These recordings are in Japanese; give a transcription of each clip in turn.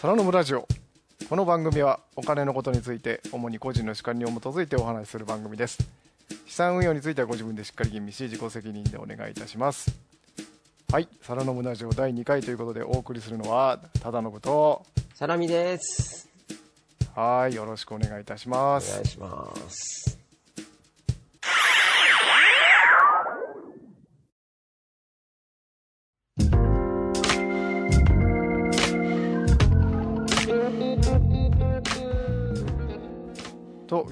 空のムラジオこの番組はお金のことについて主に個人の主観に基づいてお話しする番組です。資産運用についてはご自分でしっかり吟味し自己責任でお願いいたします。はい。空のムラジオ第2回ということでお送りするのは忠信と。サラミです。はい。よろしくお願いいたしまおす願いします。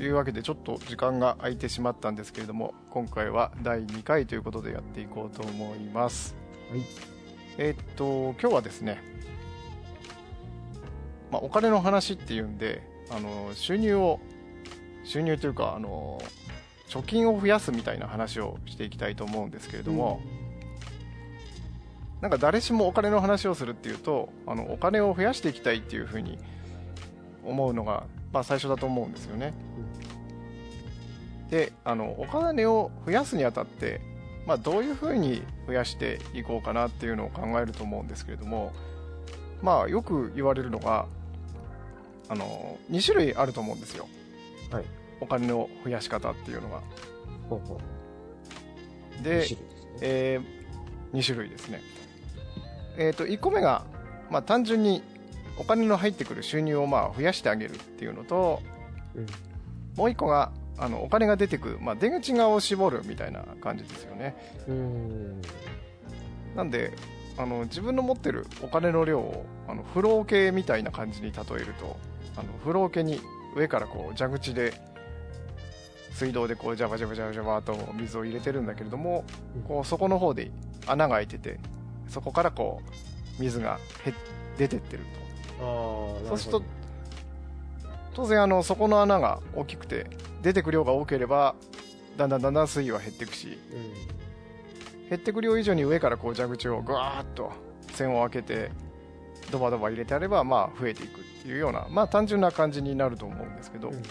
いうわけでちょっと時間が空いてしまったんですけれども今回は第2回ということでやっていこうと思いますはい。えーっと今日はですね、まあ、お金の話っていうんであの収入を収入というかあの貯金を増やすみたいな話をしていきたいと思うんですけれども、なんか誰しもお金の話をするっていうとあのお金を増やしていきたいっていうふうに思うのが、まあ、最初だと思うんですよね。であのお金を増やすにあたって、まあ、どういうふうに増やしていこうかなっていうのを考えると思うんですけれども、まあ、よく言われるのがあの2種類あると思うんですよはい。お金の増やし方っていうのが。ほうほう。で二種類ですねえ2種類ですね、えー、と1個目が、まあ、単純にお金の入ってくる収入をまあ増やしてあげるっていうのとうん。もう1個があのお金が出てくる、まあ、出口側を絞るみたいな感じですよね。うーん。なんであの自分の持ってるお金の量をあの風呂桶みたいな感じに例えるとあの風呂桶に上からこう蛇口で水道でこうジャバジャバジャバジャバと水を入れてるんだけれどもうん。こう底の方で穴が開いててそこからこう水がへ出てってると。そうすると当然あの底の穴が大きくて出てく量が多ければだんだんだんだん水位は減っていくしうん。減ってく量以上に上からこう蛇口をぐわーっと線を開けてドバドバ入れてあればまあ増えていくっていうようなまあ単純な感じになると思うんですけど、うん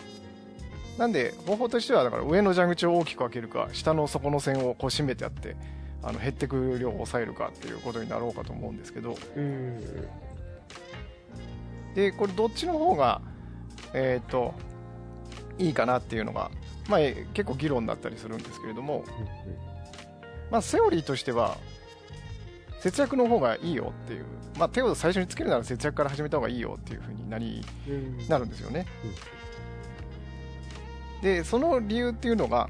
なんで方法としてはだから上の蛇口を大きく開けるか下の底の線をこう締めてあってあの減ってく量を抑えるかっていうことになろうかと思うんですけどうん。でこれどっちの方がえっ、といいかなっていうのが、まあ、え結構議論になったりするんですけれども、まあ、セオリーとしては節約の方がいいよっていう、まあ、手を最初につけるなら節約から始めた方がいいよっていうふうになりうん。なるんですよね、でその理由っていうのが、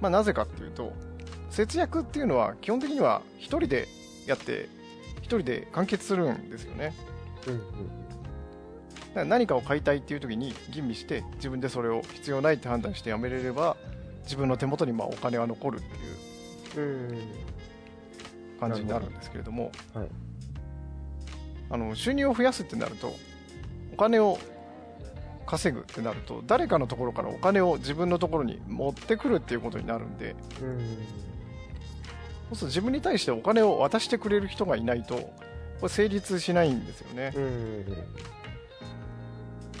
まあ、なぜかっていうと節約っていうのは基本的には1人でやって1人で完結するんですよねうん。うん。何かを買いたいっていう時に吟味して自分でそれを必要ないって判断してやめれれば自分の手元にまあお金は残るっていううん。感じになるんですけれどもはい。あの収入を増やすってなるとお金を稼ぐってなると誰かのところからお金を自分のところに持ってくるっていうことになるんでうん。そうすると自分に対してお金を渡してくれる人がいないとこれ成立しないんですよねうん。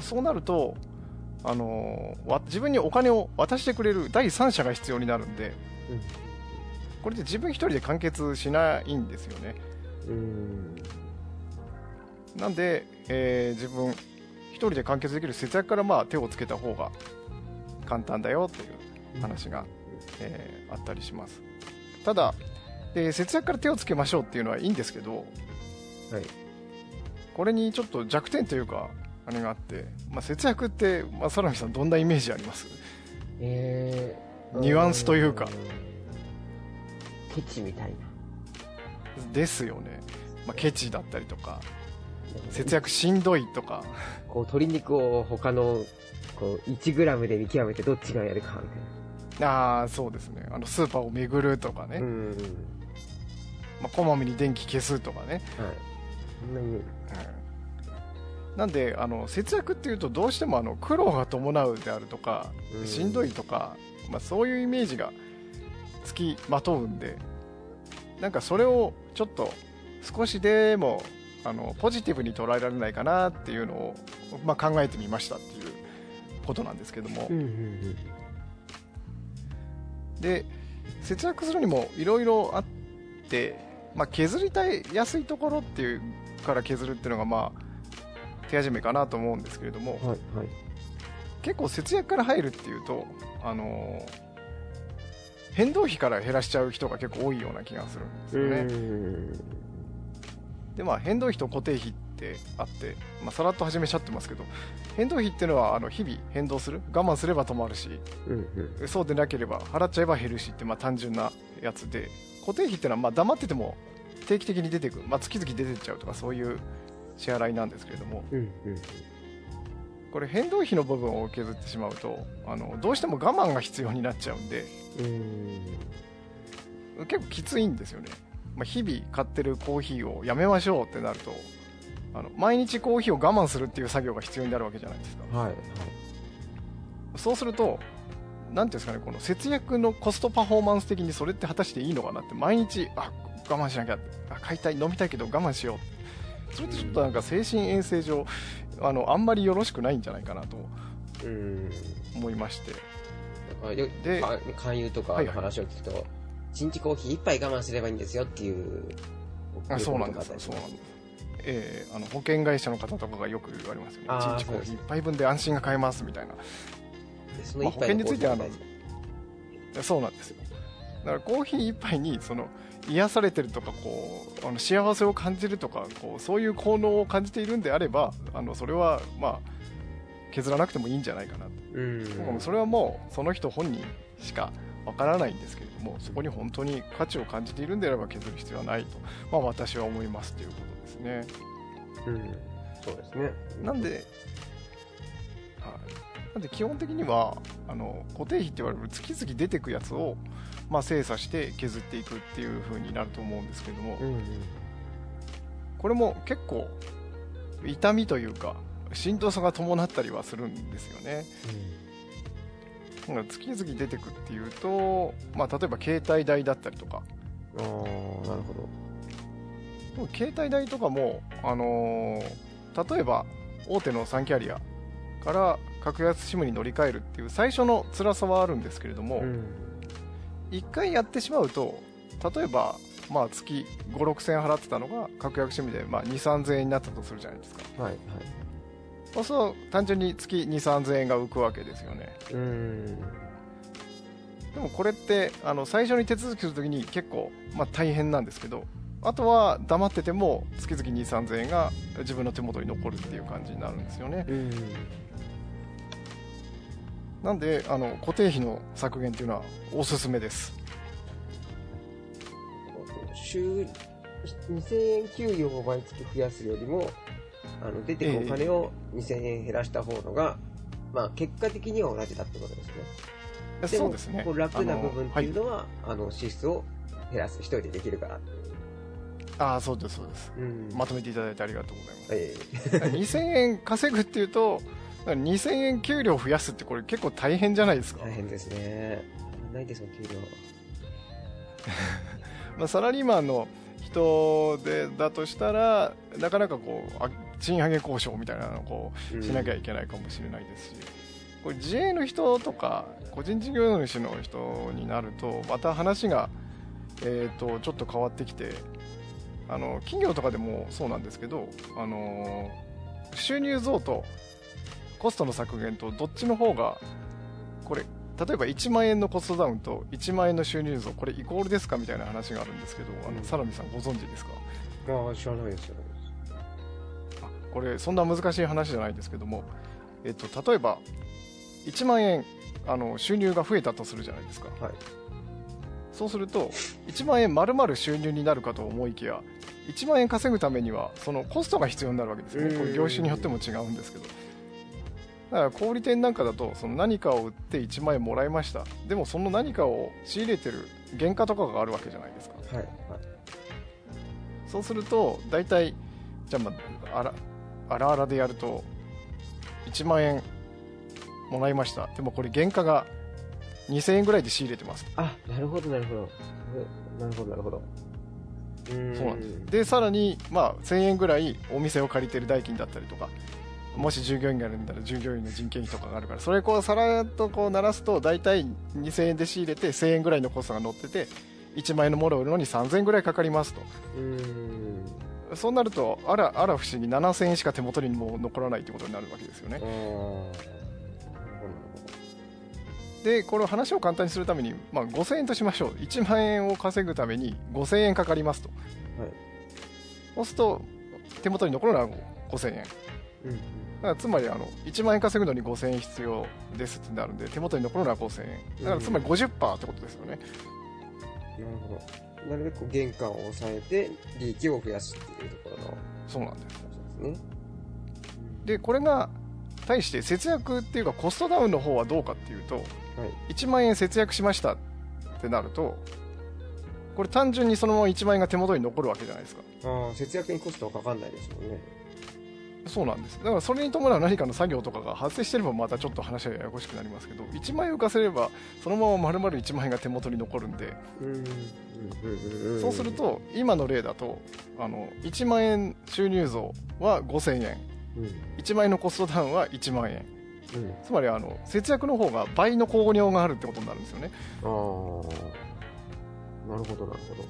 そうなるとあのわ自分にお金を渡してくれる第三者が必要になるんでこれで自分一人で完結しないんですよねうん。なんで、えー自分一人で完結できる節約からまあ手をつけた方が簡単だよっていう話が、えーあったりしますただで節約から手をつけましょうっていうのはいいんですけどはい。これにちょっと弱点というかあれがあって、まあ、節約って、まあ、空見さんどんなイメージあります？えー。ニュアンスというかケチみたいな。ですよね、まあ、ケチだったりとか節約しんどいとかこう、鶏肉を他の、こう、1グラムで見極めてどっちがやるか、みたいああそうですねあのスーパーを巡るとかね、な。うん。まあ、こまめに電気消すとかね、はい。そんなに、うんなんであの節約っていうとどうしてもあの苦労が伴うであるとかうん。しんどいとか、まあ、そういうイメージがつきまとうんでなんかそれをちょっと少しでもあのポジティブに捉えられないかなっていうのを、まあ、考えてみましたっていうことなんですけども、うんうんで節約するにもいろいろあって、まあ、削りたい安いところっていうから削るっていうのがまあ手始めかなと思うんですけれども、はいはい。結構節約から入るっていうと、あの変動費から減らしちゃう人が結構多いような気がするんですよね。んでまあ、変動費と固定費ってあって、まあ、さらっと始めちゃってますけど変動費っていうのはあの日々変動する我慢すれば止まるしうんうん。そうでなければ払っちゃえば減るしって、まあ、単純なやつで固定費っていうのはまあ黙ってても定期的に出てくる、まあ、月々出てっちゃうとかそういう支払いなんですけれども。うんうん。これ変動費の部分を削ってしまうとあのどうしても我慢が必要になっちゃうんで。うん。結構きついんですよね、まあ、日々買ってるコーヒーをやめましょうってなるとあの毎日コーヒーを我慢するっていう作業が必要になるわけじゃないですか。はいはい。そうするとなんていうんですかねこの節約のコストパフォーマンス的にそれって果たしていいのかなって毎日あ我慢しなきゃあ買いたい飲みたいけど我慢しようそれってちょっとなんか精神衛生上あのあんまりよろしくないんじゃないかなとうん。思いまして。でか勧誘とかの話を聞くと、一日コーヒー一杯我慢すればいいんですよっていうあそうなんですよ。そうなんですえーあの保険会社の方とかがよく言われますよね。あー1日コーヒー1杯分で安心が買えますみたいな。その一杯のコーヒーが大事。そうなんですよ。だからコーヒー一杯にその癒されてるとかこうあの幸せを感じるとかこうそういう効能を感じているんであればあのそれはまあ削らなくてもいいんじゃないかなと、それはもうその人本人しかわからないんですけれどもそこに本当に価値を感じているんであれば削る必要はないと、まあ、私は思いますということですね。うん。そうですね。なんで、はい、なんで基本的にはあの固定費って言われる月々出てくやつを、まあ、精査して削っていくっていう風になると思うんですけども、うんうん。これも結構痛みというかしんどさが伴ったりはするんですよね。だから月々出てくっていうと、まあ、例えば携帯代だったりとか。うんああなるほど。携帯代とかも、あのー例えば大手の3キャリアから格安 SIM に乗り換えるっていう最初の辛さはあるんですけれども、うん1回やってしまうと例えば、まあ、月5 6千円払ってたのが格安 SIM で、まあ、2 3千円になったとするじゃないですか。はいはい。そうすると単純に月2 3千円が浮くわけですよね。うん。でもこれってあの最初に手続きするときに結構、まあ、大変なんですけどあとは黙ってても月々2 3千円が自分の手元に残るっていう感じになるんですよね。うんなんであの固定費の削減っていうのはおすすめです。週2000円給与を毎月増やすよりもあの出てくお金を2000円減らした方のが、まあ、結果的には同じだってことですね。そうですね。楽な部分っていうののはあの支出を減らす一人でできるから。ああそうですそうです。うん。まとめていただいてありがとうございます。え2000円稼ぐっていうと2000円給料増やすってこれ結構大変じゃないですか、え大変ですね。ないですもん給料。まあ、サラリーマンの人でだとしたらなかなかこうあ賃上げ交渉みたいなのをこうしなきゃいけないかもしれないですし、これ自営の人とか個人事業主の人になるとまた話が、えー、とちょっと変わってきてあの企業とかでもそうなんですけど、あの収入増とコストの削減とどっちの方がこれ例えば1万円のコストダウンと1万円の収入増これイコールですかみたいな話があるんですけどあのサラミさんご存知ですか？ああ知らないです知らないですあこれそんな難しい話じゃないですけども、えっと、例えば1万円あの収入が増えたとするじゃないですか、はい。そうすると1万円丸々収入になるかと思いきや1万円稼ぐためにはそのコストが必要になるわけですよね。これ業種によっても違うんですけどだから小売店なんかだとその何かを売って1万円もらいました。でもその何かを仕入れてる原価とかがあるわけじゃないですか。はいはい。そうすると大体じゃあ,、まあ、あらあらあらでやると1万円もらいました。でもこれ原価が2000円ぐらいで仕入れてます。あなるほどなるほど。なるほどなるほど。そうなんです。でさらに、まあ、1000円ぐらいお店を借りてる代金だったりとかもし従業員がいるんだら従業員の人件費とかがあるからそれこうさらっとこう鳴らすと大体2000円で仕入れて1000円ぐらいのコストが乗ってて1万円のものを売るのに3000円ぐらいかかりますと。そうなるとあらあら不思議7000円しか手元にもう残らないってことになるわけですよね。でこれを話を簡単にするために、まあ、5000円としましょう。1万円を稼ぐために5000円かかりますと。はい。そうすると手元に残るのは5000円うんうんだからつまりあの1万円稼ぐのに5000円必要ですってなるんで手元に残るのは5000円だからつまり50%ってことですよね、なるほど。なるべくこう原価を抑えて利益を増やすっていうところのそうなんです話ですね。でこれが対して節約っていうかコストダウンの方はどうかっていうとはい。1万円節約しましたってなるとこれ単純にそのまま1万円が手元に残るわけじゃないですかああ、節約にコストはかかんないですもんね。そうなんですだからそれに伴う何かの作業とかが発生してればまたちょっと話はややこしくなりますけど1万円浮かせればそのまま丸々1万円が手元に残るんでうん。うんうんうんそうする、と今の例だとあの1万円収入増は5000円うん。うん。1万円のコストダウンは1万円つまりあの節約の方が倍の交互にがあるってことになるんですよねああ。なるほど、なるほど。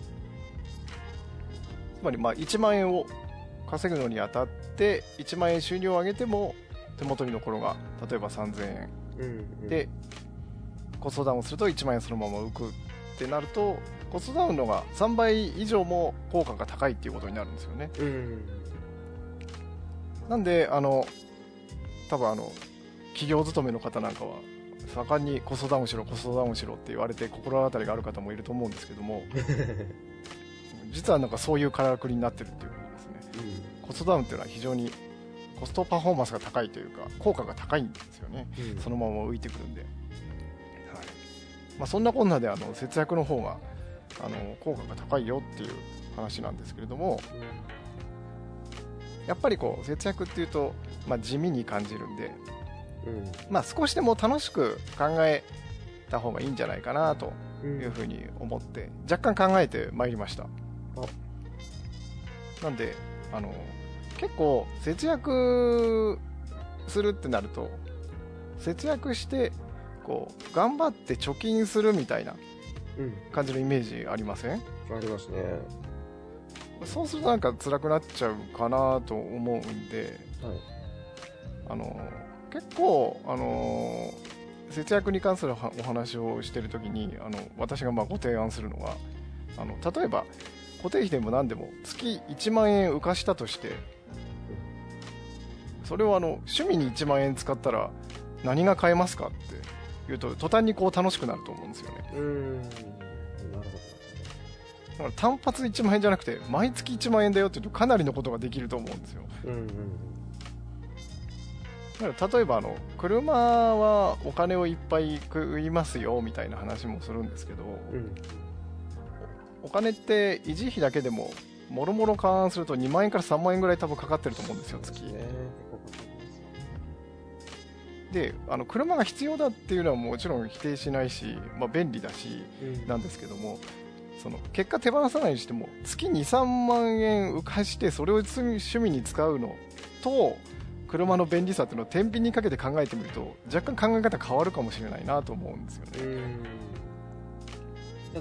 つまりまあ1万円を稼ぐのにあたって1万円収入を上げても手元に残るのが例えば3000円うん、うん。で、コストダウンすると1万円そのまま浮くってなるとコストダウンのが3倍以上も効果が高いっていうことになるんですよねうん。なんであの多分あの企業勤めの方なんかは盛んにコストダウンしろコストダウンしろって言われて心当たりがある方もいると思うんですけども 実はなんかそういうからくりになってるっていうコストダウンっていうのは非常にコストパフォーマンスが高いというか効果が高いんですよね。うん。そのまま浮いてくるんで、はい。まあ、そんなこんなであの節約の方があの効果が高いよっていう話なんですけれどもやっぱりこう節約っていうと、まあ、地味に感じるんで、うん。まあ、少しでも楽しく考えた方がいいんじゃないかなとうん。いうふうに思って若干考えてまいりました。なんであの結構節約するってなると節約してこう頑張って貯金するみたいなうん。感じのイメージありません？ありますね。そうするとなんか辛くなっちゃうかなと思うんではい。あの結構あの節約に関するはお話をしてるときにあの私がまあご提案するのがあの例えば固定費でも何でも月1万円浮かしたとしてそれをあの趣味に1万円使ったら何が買えますかって言うと途端にこう楽しくなると思うんですよねうん。なるほだから単発1万円じゃなくて毎月1万円だよって言うとかなりのことができると思うんですよど。うんうん。だから例えばあの車はお金をいっぱい食いますよみたいな話もするんですけど、うん。お金って維持費だけでももろもろ勘案すると2万円から3万円ぐらい多分かかってると思うんですよ月。であの車が必要だっていうのはもちろん否定しないし、まあ、便利だしうん。なんですけどもその結果手放さないにしても月23万円浮かしてそれを趣味に使うのと車の便利さっていうのを天秤にかけて考えてみると若干考え方変わるかもしれないなと思うんですよね。うん。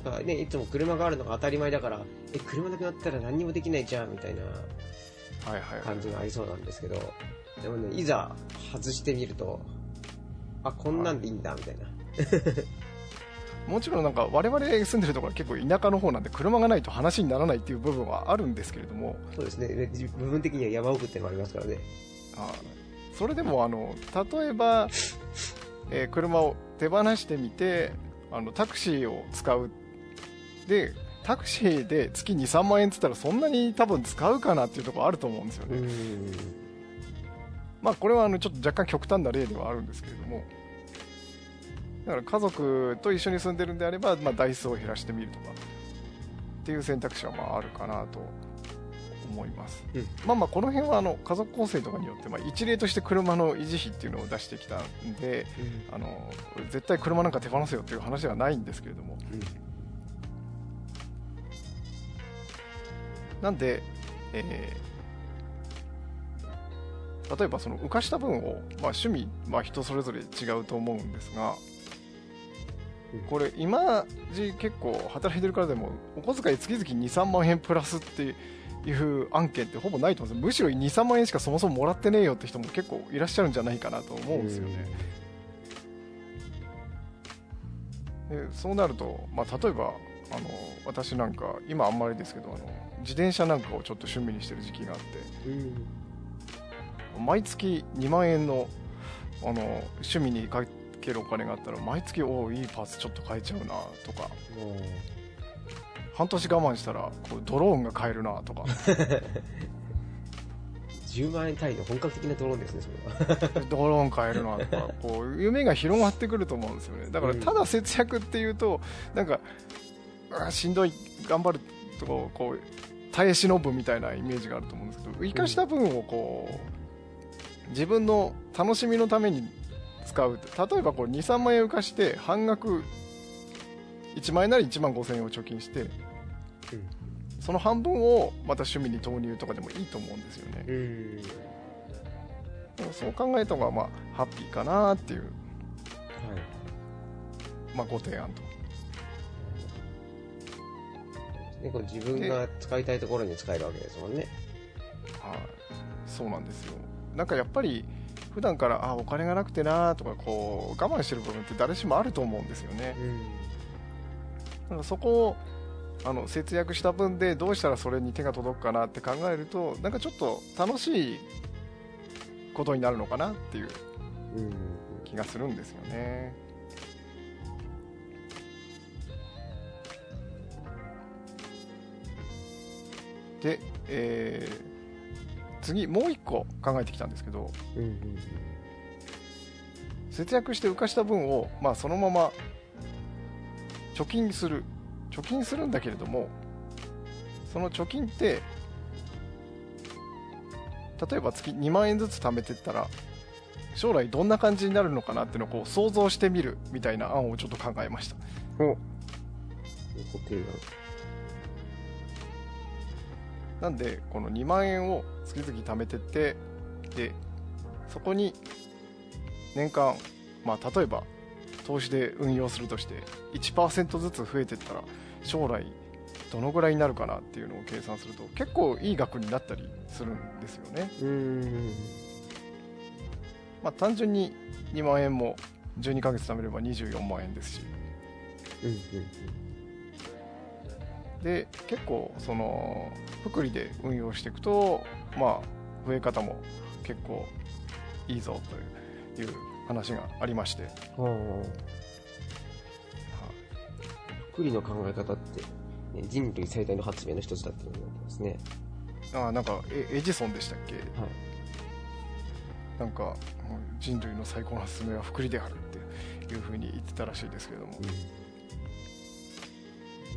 なんかね、いつも車があるのが当たり前だから、え、車なくなったら何にもできないじゃん、みたいな感じがありそうなんですけど、でもね、いざ外してみると、あ、こんなんでいいんだ、みたいな。もちろんなんか我々住んでるところは結構田舎の方なんで車がないと話にならないっていう部分はあるんですけれどもそうですね、で部分的には山奥っていうのもありますからね。あそれでもあの例えば、えー車を手放してみてあのタクシーを使うでタクシーで月23万円っつったらそんなに多分使うかなっていうところあると思うんですよね、ん。まあこれはあのちょっと若干極端な例ではあるんですけれども。だから家族と一緒に住んでるんであれば、まあ、台数を減らしてみるとか。っていう選択肢はまああるかなと思います、うん。まあまあこの辺はあの家族構成とかによって、まあ、一例として車の維持費っていうのを出してきたんであの絶対車なんか手放せよっていう話ではないんですけれどもなんで、えー例えばその浮かした分を、まあ、趣味、まあ、人それぞれ違うと思うんですがうん。これ今時結構働いてるからでもお小遣い月々23万円プラスっていう案件ってほぼないと思うんですむしろ23万円しかそもそももらってねえよって人も結構いらっしゃるんじゃないかなと思うんですよね、でそうなると、まあ、例えばあの私なんか今あんまりですけどあの自転車なんかをちょっと趣味にしてる時期があってうん。毎月2万円のあの趣味にかけるお金があったら毎月おおいいパーツちょっと買えちゃうなとか半年我慢したらこうドローンが買えるなとか 10万円単位の本格的なドローンですね、それは。ドローン買えるなとかこう夢が広がってくると思うんですよねだからうんただ節約っていうとなんかあしんどい頑張るとこうこう耐え忍ぶみたいなイメージがあると思うんですけど生かした分をこう自分の楽しみのために使う例えばこう23万円浮かして半額1万円なら1万5000円を貯金してその半分をまた趣味に投入とかでもいいと思うんですよねうん。そう考えた方がまあハッピーかなっていう、はい。まあ、ご提案とね、これ自分が使いたいところに使えるわけですもんね。はい、そうなんですよなんかやっぱり普段からあお金がなくてなとかこう我慢してる部分って誰しもあると思うんですよねうん。だからそこをあの節約した分でどうしたらそれに手が届くかなって考えるとなんかちょっと楽しいことになるのかなっていううん。気がするんですよねで、えー次もう一個考えてきたんですけどうん。うん。節約して浮かした分を、まあ、そのまま貯金する貯金するんだけれどもその貯金って例えば月2万円ずつ貯めていったら将来どんな感じになるのかなっていうのをこう想像してみるみたいな案をちょっと考えましたお。なんでこの2万円を月々貯めてってでそこに年間、まあ、例えば投資で運用するとして1%ずつ増えてったら将来どのぐらいになるかなっていうのを計算すると結構いい額になったりするんですよね、うん。まあ、単純に2万円も12ヶ月貯めれば24万円ですしうん。うん。で結構その福利で運用していくとまあ増え方も結構いいぞという話がありまして、うん。はあ。福利の考え方って、ね、人類最大の発明の一つだって言われてますね。あなんかエエジソンでしたっけ？はい。なんかうん人類の最高の発明は福利であるっていうふうに言ってたらしいですけれども、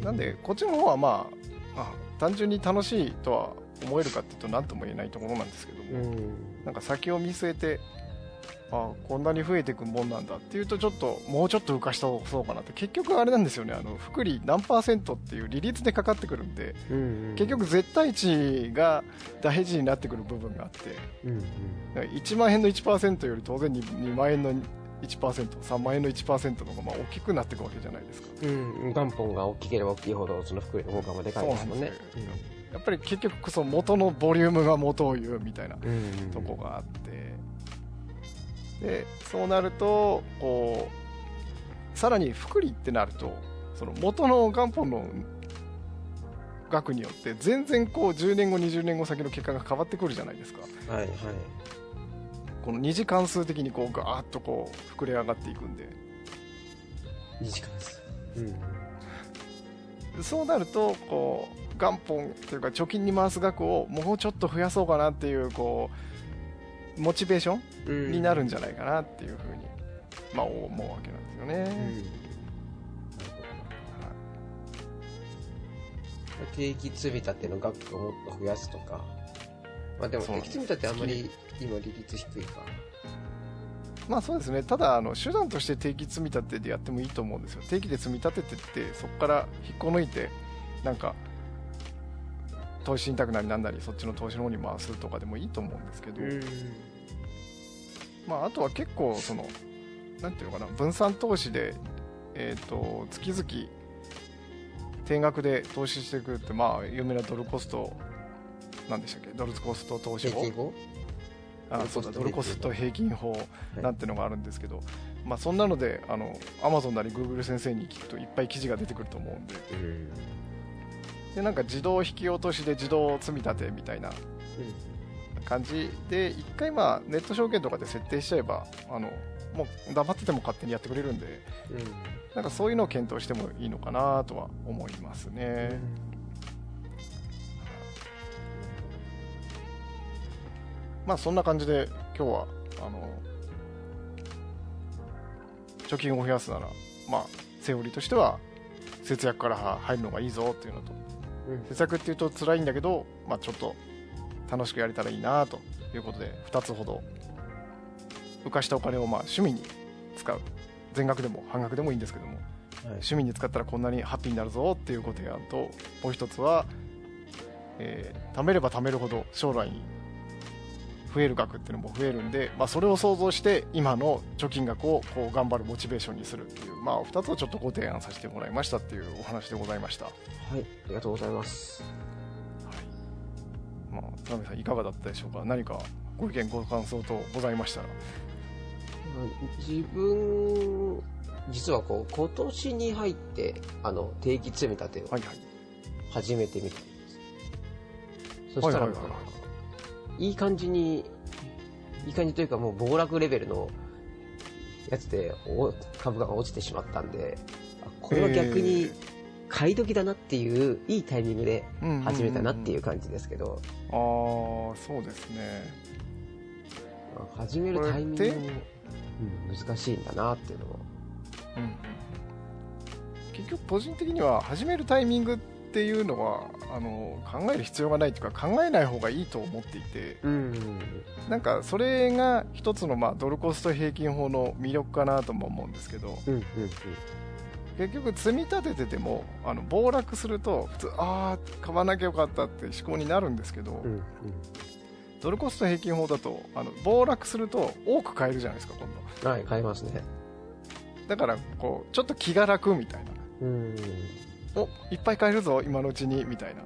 なんでこっちの方はまああ単純に楽しいとは思えるかっていうと何とも言えないところなんですけども、うん。なんか先を見据えてあこんなに増えていくもんなんだっていうとちょっともうちょっと浮かしたそうかなって結局あれなんですよねあの福利何パーセントっていう利率でかかってくるんでうん。結局絶対値が大事になってくる部分があってうん。うん。だから1万円の1%より当然 2, 2万円の 1%3 万円の1%の方がまあ大きくなっていくわけじゃないですかうん。元本が大きければ大きいほど、その福利の効果もでかいですもんね。やっぱり結局その元のボリュームが元を言うみたいなうん。とこがあってでそうなるとこうさらに福利ってなるとその元の元本の額によって全然こう10年後20年後先の結果が変わってくるじゃないですかはいはい。この二次関数的にこうガーッとこう膨れ上がっていくんで2時間です。うん。そうなるとこう元本っていうか貯金に回す額をもうちょっと増やそうかなっていうこうモチベーションうんになるんじゃないかなっていうふうに、まあ、思うわけなんですよね。うん。定期積み立ての額をもっと増やすとか。まあでもそう定期積み立てあんまり今利率低いか。まあそうですね、ただあの、手段として定期積み立てでやってもいいと思うんですよ。定期で積み立ててって、そこから引っこ抜いて、なんか、投資信託なりなんなり、そっちの投資の方に回すとかでもいいと思うんですけど、ん。まああとは結構、その、なんていうのかな、分散投資で、えっ、と、月々、定額で投資していくって、まあ、有名なドルコストなんでしたっけ？ドルコスト投資法？あそうだドルコスト平均法い。なんてのがあるんですけど、まあ、そんなのであの Amazon なり Google 先生に聞くといっぱい記事が出てくると思うんで。うん。ででなんか自動引き落としで自動積み立てみたいな感じで一回まあネット証券とかで設定しちゃえばあのもう黙ってても勝手にやってくれるんでなんかそういうのを検討してもいいのかなとは思いますね、まあそんな感じで今日はあの貯金を増やすならまあセオリーとしては節約から入るのがいいぞっていうのとうん。節約っていうと辛いんだけど、まあ、ちょっと楽しくやれたらいいなということで2つほど浮かしたお金をまあ趣味に使う。全額でも半額でもいいんですけどもはい。趣味に使ったらこんなにハッピーになるぞっていうご提案ともう一つは、えー貯めれば貯めるほど将来に増える額っていうのも増えるんで、まあ、それを想像して今の貯金額をこう頑張るモチベーションにするっていう、まあ、2つをちょっとご提案させてもらいましたっていうお話でございました。はい、ありがとうございます。はい。まあ、田辺さんいかがだったでしょうか？何かご意見ご感想とございましたら。自分、実はこう、今年に入って、あの、定期積み立てをはいはい。始めてみたんです。そしたら、はいはいはいいい感じに、いい感じというかもう暴落レベルのやつでお株価が落ちてしまったんで、あこれは逆に買い時だなっていう、いいタイミングで始めたなっていうう感じですけど、んうんうん。ああ、そうですね。まあ始めるタイミングうん、難しいんだなっていうのも。うんうん。結局個人的には始めるタイミングっていうのはあの考える必要がないというか考えない方がいいと思っていてうん。なんかそれが一つのまあドルコスト平均法の魅力かなとも思うんですけどうん、うん、結局積み立てててもあの暴落すると普通ああ買わなきゃよかったって思考になるんですけど、うん。うん、ドルコスト平均法だとあの暴落すると多く買えるじゃないですか今度うん。はい、買いますね。だからこうちょっと気が楽みたいなうん。おいっぱい買えるぞ今のうちにみたいな。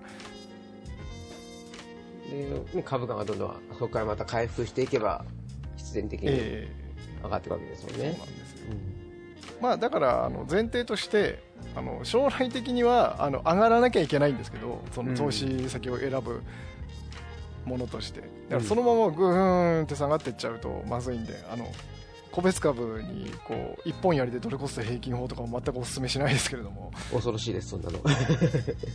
で、ね、株価がどんどん、そこからまた回復していけば、必然的にえ上がっていくわけですもんえそうなんね。ですよ。うんまあだからあの前提としてあの将来的にはあの上がらなきゃいけないんですけどその投資先を選ぶものとして。だからそのままグーンって下がっていっちゃうとまずいんであの個別株にこう一本やりでドルコスト平均法とかも全くお勧めしないですけれども恐ろしいです、そんなの。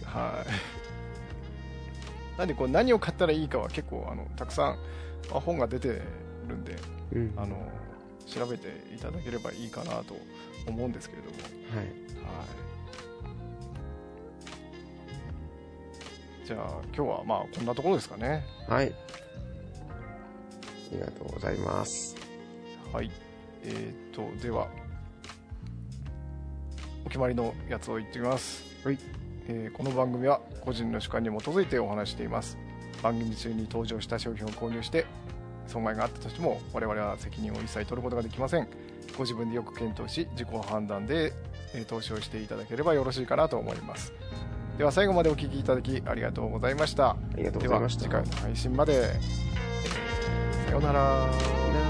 はいなんでこう何を買ったらいいかは結構あのたくさんあ本が出てるんでうんあの調べていただければいいかなと思うんですけれどもはい。はい。じゃあ今日はまあこんなところですかね。はい。ありがとうございます。はい。えー、とではお決まりのやつを言ってみます。はい。えーこの番組は個人の主観に基づいてお話しています。番組中に登場した商品を購入して損害があったとしても我々は責任を一切取ることができません。ご自分でよく検討し自己判断で、えー投資をしていただければよろしいかなと思います。では最後までお聞きいただきありがとうございました。ありがとうでございました。は次回の配信まで、えーさようなら